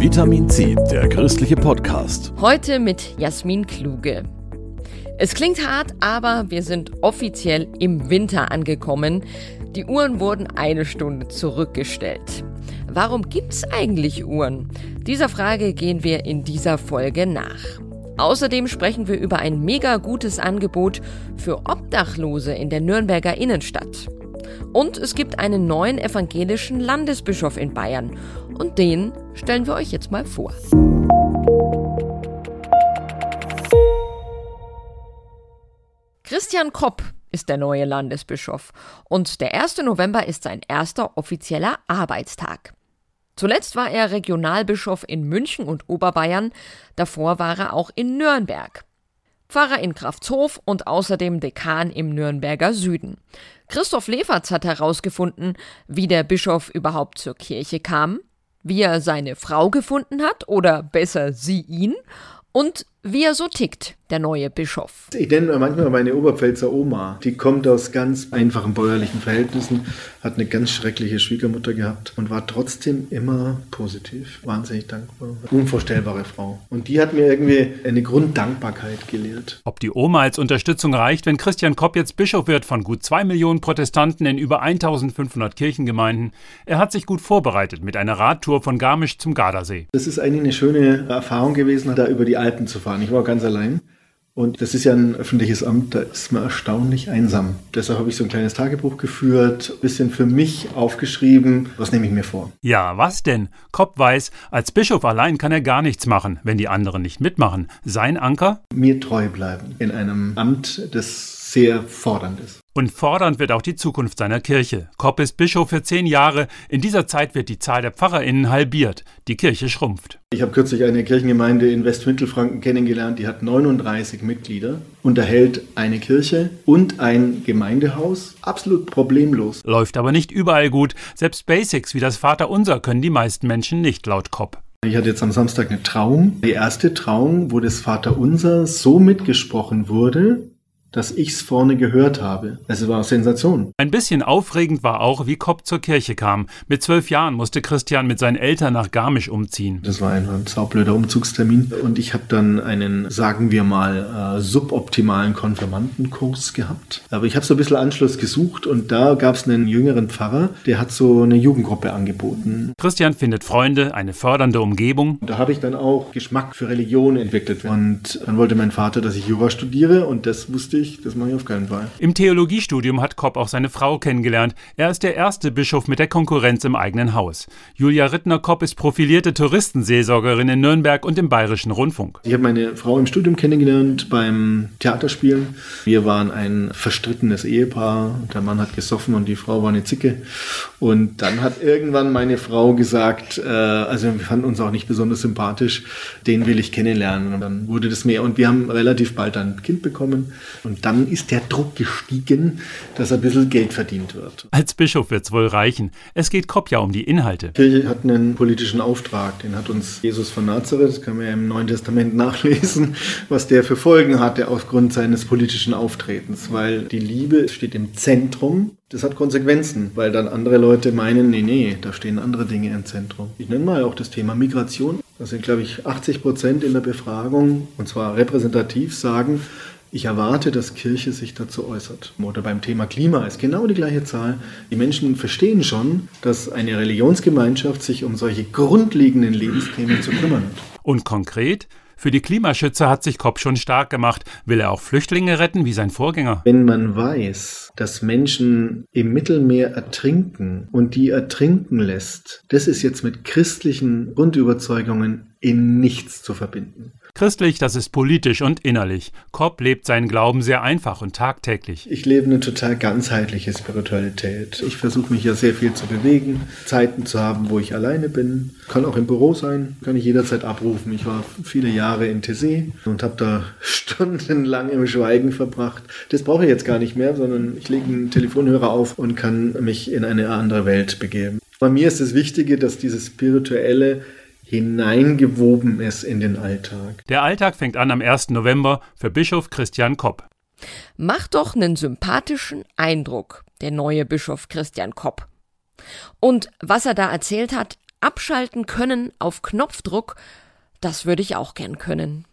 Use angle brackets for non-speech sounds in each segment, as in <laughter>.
Vitamin C, der christliche Podcast. Heute mit Jasmin Kluge. Es klingt hart, aber wir sind offiziell im Winter angekommen. Die Uhren wurden eine Stunde zurückgestellt. Warum gibt's eigentlich Uhren? Dieser Frage gehen wir in dieser Folge nach. Außerdem sprechen wir über ein mega gutes Angebot für Obdachlose in der Nürnberger Innenstadt. Und es gibt einen neuen evangelischen Landesbischof in Bayern. Und den stellen wir euch jetzt mal vor. Christian Kopp ist der neue Landesbischof und der 1. November ist sein erster offizieller Arbeitstag. Zuletzt war er Regionalbischof in München und Oberbayern, davor war er auch in Nürnberg. Pfarrer in Kraftshof und außerdem Dekan im Nürnberger Süden. Christoph Leferz hat herausgefunden, wie der Bischof überhaupt zur Kirche kam, wie er seine Frau gefunden hat oder besser sie ihn. Und wie er so tickt, der neue Bischof. Ich nenne manchmal meine Oberpfälzer Oma. Die kommt aus ganz einfachen bäuerlichen Verhältnissen, hat eine ganz schreckliche Schwiegermutter gehabt und war trotzdem immer positiv. Wahnsinnig dankbar. Unvorstellbare Frau. Und die hat mir irgendwie eine Grunddankbarkeit gelehrt. Ob die Oma als Unterstützung reicht, wenn Christian Kopp jetzt Bischof wird von gut zwei Millionen Protestanten in über 1500 Kirchengemeinden, er hat sich gut vorbereitet mit einer Radtour von Garmisch zum Gardasee. Das ist eigentlich eine schöne Erfahrung gewesen, da über die Alpen zu fahren. Ich war ganz allein. Und das ist ja ein öffentliches Amt, da ist man erstaunlich einsam. Deshalb habe ich so ein kleines Tagebuch geführt, ein bisschen für mich aufgeschrieben. Was nehme ich mir vor? Ja, was denn? Kopp weiß, als Bischof allein kann er gar nichts machen, wenn die anderen nicht mitmachen. Sein Anker? Mir treu bleiben in einem Amt, das sehr fordernd ist. Und fordernd wird auch die Zukunft seiner Kirche. Kopp ist Bischof für zehn Jahre. In dieser Zeit wird die Zahl der PfarrerInnen halbiert. Die Kirche schrumpft. Ich habe kürzlich eine Kirchengemeinde in Westmittelfranken kennengelernt, die hat 39 Mitglieder, unterhält eine Kirche und ein Gemeindehaus. Absolut problemlos. Läuft aber nicht überall gut. Selbst Basics wie das Vaterunser können die meisten Menschen nicht, laut Kopp. Ich hatte jetzt am Samstag eine Trauung. Die erste Trauung, wo das Vaterunser so mitgesprochen wurde, dass ich's vorne gehört habe. Es war Sensation. Ein bisschen aufregend war auch, wie Kopp zur Kirche kam. Mit zwölf Jahren musste Christian mit seinen Eltern nach Garmisch umziehen. Das war ein, ein saublöder Umzugstermin und ich habe dann einen, sagen wir mal, äh, suboptimalen Konfirmandenkurs gehabt. Aber ich habe so ein bisschen Anschluss gesucht und da gab es einen jüngeren Pfarrer, der hat so eine Jugendgruppe angeboten. Christian findet Freunde, eine fördernde Umgebung. Da habe ich dann auch Geschmack für Religion entwickelt und dann wollte mein Vater, dass ich Jura studiere und das wusste ich, das mache ich auf keinen Fall. Im Theologiestudium hat Kopp auch seine Frau kennengelernt. Er ist der erste Bischof mit der Konkurrenz im eigenen Haus. Julia Rittner-Kopp ist profilierte Touristenseelsorgerin in Nürnberg und im Bayerischen Rundfunk. Ich habe meine Frau im Studium kennengelernt beim Theaterspielen. Wir waren ein verstrittenes Ehepaar. Der Mann hat gesoffen und die Frau war eine Zicke. Und dann hat irgendwann meine Frau gesagt, äh, also wir fanden uns auch nicht besonders sympathisch, den will ich kennenlernen. Und dann wurde das mehr und wir haben relativ bald ein Kind bekommen. Und dann ist der Druck gestiegen, dass ein bisschen Geld verdient wird. Als Bischof wird es wohl reichen. Es geht Kopp ja um die Inhalte. Die Kirche hat einen politischen Auftrag, den hat uns Jesus von Nazareth, das kann man ja im Neuen Testament <laughs> nachlesen, was der für Folgen hatte aufgrund seines politischen Auftretens, weil die Liebe steht im Zentrum. Das hat Konsequenzen, weil dann andere Leute meinen, nee, nee, da stehen andere Dinge im Zentrum. Ich nenne mal auch das Thema Migration. Das sind, glaube ich, 80 Prozent in der Befragung, und zwar repräsentativ, sagen, ich erwarte, dass Kirche sich dazu äußert. Oder beim Thema Klima ist genau die gleiche Zahl. Die Menschen verstehen schon, dass eine Religionsgemeinschaft sich um solche grundlegenden Lebensthemen zu kümmern hat. Und konkret? Für die Klimaschützer hat sich Kopp schon stark gemacht. Will er auch Flüchtlinge retten, wie sein Vorgänger? Wenn man weiß, dass Menschen im Mittelmeer ertrinken und die ertrinken lässt, das ist jetzt mit christlichen Grundüberzeugungen in nichts zu verbinden. Christlich, das ist politisch und innerlich. Kopp lebt seinen Glauben sehr einfach und tagtäglich. Ich lebe eine total ganzheitliche Spiritualität. Ich versuche mich ja sehr viel zu bewegen, Zeiten zu haben, wo ich alleine bin. Kann auch im Büro sein, kann ich jederzeit abrufen. Ich war viele Jahre in Tessé und habe da <laughs> stundenlang im Schweigen verbracht. Das brauche ich jetzt gar nicht mehr, sondern ich lege einen Telefonhörer auf und kann mich in eine andere Welt begeben. Bei mir ist das Wichtige, dass dieses Spirituelle hineingewoben ist in den Alltag. Der Alltag fängt an am 1. November für Bischof Christian Kopp. Macht doch einen sympathischen Eindruck, der neue Bischof Christian Kopp. Und was er da erzählt hat, abschalten können auf Knopfdruck, das würde ich auch gern können.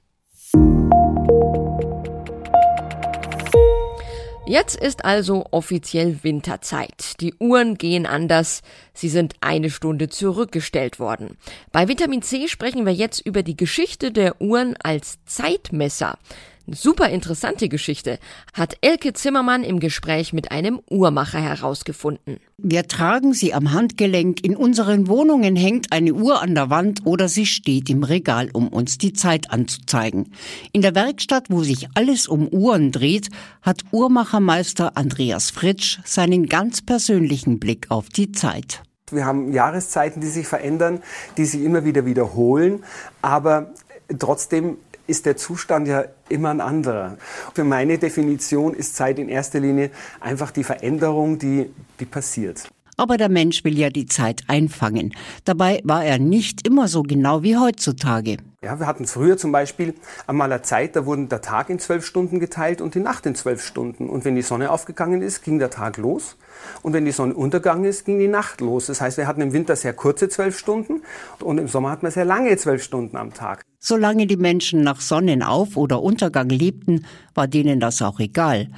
Jetzt ist also offiziell Winterzeit. Die Uhren gehen anders. Sie sind eine Stunde zurückgestellt worden. Bei Vitamin C sprechen wir jetzt über die Geschichte der Uhren als Zeitmesser. Super interessante Geschichte hat Elke Zimmermann im Gespräch mit einem Uhrmacher herausgefunden. Wir tragen sie am Handgelenk, in unseren Wohnungen hängt eine Uhr an der Wand oder sie steht im Regal, um uns die Zeit anzuzeigen. In der Werkstatt, wo sich alles um Uhren dreht, hat Uhrmachermeister Andreas Fritsch seinen ganz persönlichen Blick auf die Zeit. Wir haben Jahreszeiten, die sich verändern, die sich immer wieder wiederholen, aber trotzdem ist der Zustand ja immer ein anderer. Für meine Definition ist Zeit in erster Linie einfach die Veränderung, die, die passiert. Aber der Mensch will ja die Zeit einfangen. Dabei war er nicht immer so genau wie heutzutage. Ja, wir hatten früher zum Beispiel einmal eine Zeit, da wurden der Tag in zwölf Stunden geteilt und die Nacht in zwölf Stunden. Und wenn die Sonne aufgegangen ist, ging der Tag los. Und wenn die Sonne untergegangen ist, ging die Nacht los. Das heißt, wir hatten im Winter sehr kurze zwölf Stunden und im Sommer hatten wir sehr lange zwölf Stunden am Tag. Solange die Menschen nach Sonnenauf- oder Untergang lebten, war denen das auch egal.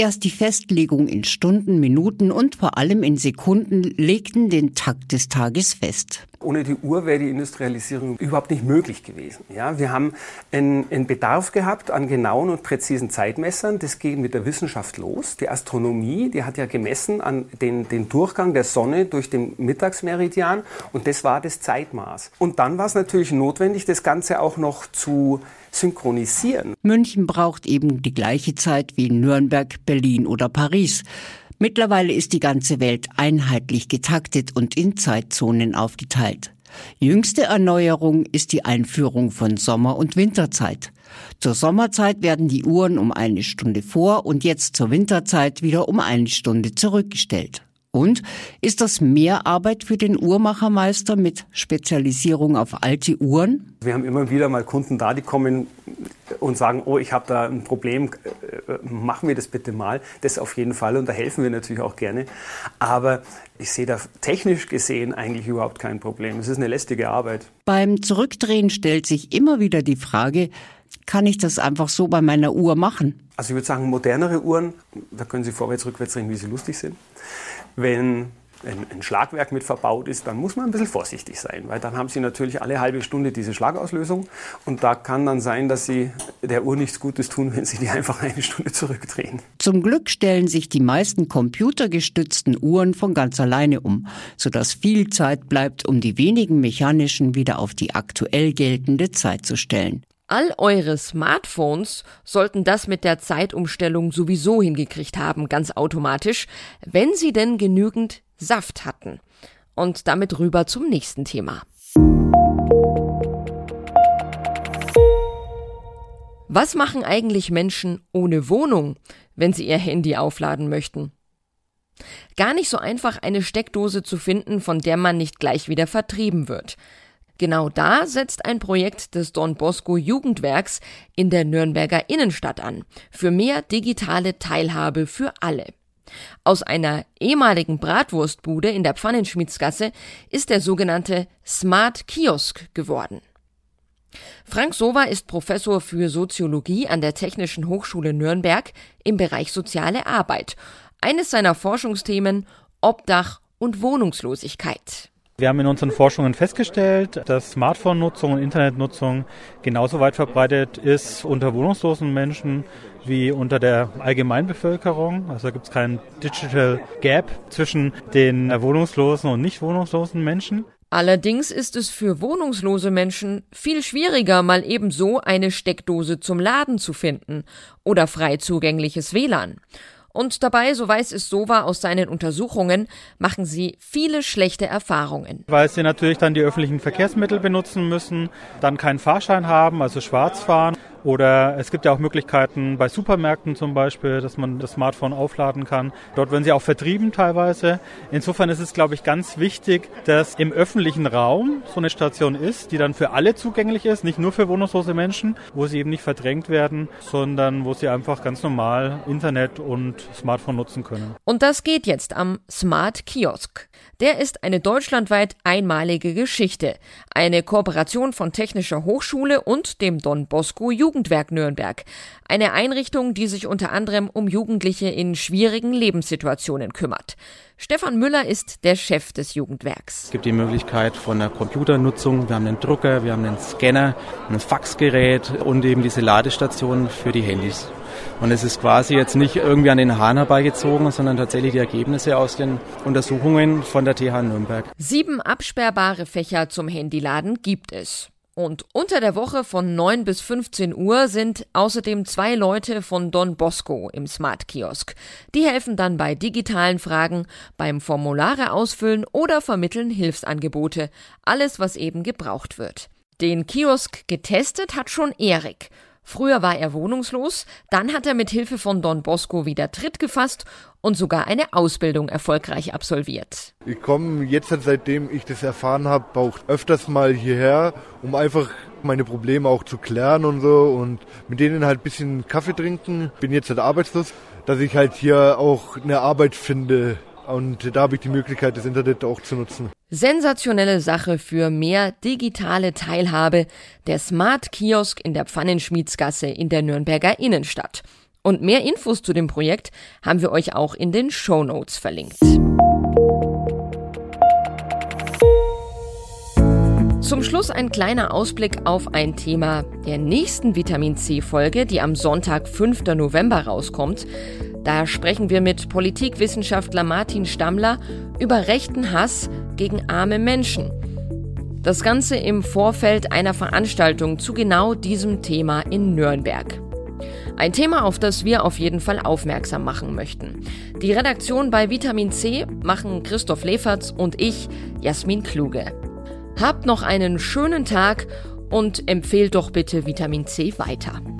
Erst die Festlegung in Stunden, Minuten und vor allem in Sekunden legten den Takt des Tages fest. Ohne die Uhr wäre die Industrialisierung überhaupt nicht möglich gewesen. Ja, wir haben einen, einen Bedarf gehabt an genauen und präzisen Zeitmessern. Das ging mit der Wissenschaft los. Die Astronomie, die hat ja gemessen an den, den Durchgang der Sonne durch den Mittagsmeridian und das war das Zeitmaß. Und dann war es natürlich notwendig, das Ganze auch noch zu synchronisieren. München braucht eben die gleiche Zeit wie Nürnberg, Berlin oder Paris. Mittlerweile ist die ganze Welt einheitlich getaktet und in Zeitzonen aufgeteilt. Jüngste Erneuerung ist die Einführung von Sommer- und Winterzeit. Zur Sommerzeit werden die Uhren um eine Stunde vor und jetzt zur Winterzeit wieder um eine Stunde zurückgestellt. Und ist das mehr Arbeit für den Uhrmachermeister mit Spezialisierung auf alte Uhren? Wir haben immer wieder mal Kunden da, die kommen und sagen, oh, ich habe da ein Problem, äh, machen wir das bitte mal. Das auf jeden Fall und da helfen wir natürlich auch gerne. Aber ich sehe da technisch gesehen eigentlich überhaupt kein Problem. Es ist eine lästige Arbeit. Beim Zurückdrehen stellt sich immer wieder die Frage, kann ich das einfach so bei meiner Uhr machen? Also ich würde sagen, modernere Uhren, da können Sie vorwärts, rückwärts drehen, wie sie lustig sind. Wenn ein, ein, Schlagwerk mit verbaut ist, dann muss man ein bisschen vorsichtig sein, weil dann haben Sie natürlich alle halbe Stunde diese Schlagauslösung und da kann dann sein, dass Sie der Uhr nichts Gutes tun, wenn Sie die einfach eine Stunde zurückdrehen. Zum Glück stellen sich die meisten computergestützten Uhren von ganz alleine um, sodass viel Zeit bleibt, um die wenigen mechanischen wieder auf die aktuell geltende Zeit zu stellen. All eure Smartphones sollten das mit der Zeitumstellung sowieso hingekriegt haben, ganz automatisch, wenn sie denn genügend Saft hatten. Und damit rüber zum nächsten Thema. Was machen eigentlich Menschen ohne Wohnung, wenn sie ihr Handy aufladen möchten? Gar nicht so einfach eine Steckdose zu finden, von der man nicht gleich wieder vertrieben wird. Genau da setzt ein Projekt des Don Bosco Jugendwerks in der Nürnberger Innenstadt an, für mehr digitale Teilhabe für alle. Aus einer ehemaligen Bratwurstbude in der Pfannenschmiedsgasse ist der sogenannte Smart Kiosk geworden. Frank Sova ist Professor für Soziologie an der Technischen Hochschule Nürnberg im Bereich soziale Arbeit. Eines seiner Forschungsthemen Obdach und Wohnungslosigkeit. Wir haben in unseren Forschungen festgestellt, dass Smartphone-Nutzung und Internetnutzung genauso weit verbreitet ist unter wohnungslosen Menschen wie unter der Allgemeinbevölkerung. Also gibt es keinen Digital Gap zwischen den wohnungslosen und nicht wohnungslosen Menschen. Allerdings ist es für wohnungslose Menschen viel schwieriger, mal ebenso eine Steckdose zum Laden zu finden oder frei zugängliches WLAN. Und dabei, so weiß es Sova aus seinen Untersuchungen, machen sie viele schlechte Erfahrungen. Weil sie natürlich dann die öffentlichen Verkehrsmittel benutzen müssen, dann keinen Fahrschein haben, also schwarz fahren Oder es gibt ja auch Möglichkeiten bei Supermärkten zum Beispiel, dass man das Smartphone aufladen kann. Dort werden sie auch vertrieben teilweise. Insofern ist es, glaube ich, ganz wichtig, dass im öffentlichen Raum so eine Station ist, die dann für alle zugänglich ist, nicht nur für wohnungslose Menschen, wo sie eben nicht verdrängt werden, sondern wo sie einfach ganz normal Internet und Smartphone nutzen können. Und das geht jetzt am Smart Kiosk. Der ist eine deutschlandweit einmalige Geschichte. Eine Kooperation von Technischer Hochschule und dem Don Bosco Jugendwerk Nürnberg. Eine Einrichtung, die sich unter anderem um Jugendliche in schwierigen Lebenssituationen kümmert. Stefan Müller ist der Chef des Jugendwerks. Es gibt die Möglichkeit von der Computernutzung. Wir haben einen Drucker, wir haben einen Scanner, ein Faxgerät und eben diese Ladestation für die Handys. Und es ist quasi jetzt nicht irgendwie an den Haaren herbeigezogen, sondern tatsächlich die Ergebnisse aus den Untersuchungen von der TH Nürnberg. Sieben absperrbare Fächer zum Handyladen gibt es. Und unter der Woche von 9 bis 15 Uhr sind außerdem zwei Leute von Don Bosco im Smart Kiosk. Die helfen dann bei digitalen Fragen, beim Formulare ausfüllen oder vermitteln Hilfsangebote. Alles, was eben gebraucht wird. Den Kiosk getestet hat schon Erik. Früher war er wohnungslos, dann hat er mit Hilfe von Don Bosco wieder Tritt gefasst und sogar eine Ausbildung erfolgreich absolviert. Ich komme jetzt, seitdem ich das erfahren habe, auch öfters mal hierher, um einfach meine Probleme auch zu klären und so und mit denen halt ein bisschen Kaffee trinken. Bin jetzt halt arbeitslos, dass ich halt hier auch eine Arbeit finde, und da habe ich die Möglichkeit, das Internet auch zu nutzen. Sensationelle Sache für mehr digitale Teilhabe. Der Smart Kiosk in der Pfannenschmiedsgasse in der Nürnberger Innenstadt. Und mehr Infos zu dem Projekt haben wir euch auch in den Show Notes verlinkt. Zum Schluss ein kleiner Ausblick auf ein Thema der nächsten Vitamin C Folge, die am Sonntag, 5. November rauskommt. Da sprechen wir mit Politikwissenschaftler Martin Stammler über rechten Hass gegen arme Menschen. Das Ganze im Vorfeld einer Veranstaltung zu genau diesem Thema in Nürnberg. Ein Thema, auf das wir auf jeden Fall aufmerksam machen möchten. Die Redaktion bei Vitamin C machen Christoph Leferz und ich, Jasmin Kluge. Habt noch einen schönen Tag und empfehlt doch bitte Vitamin C weiter.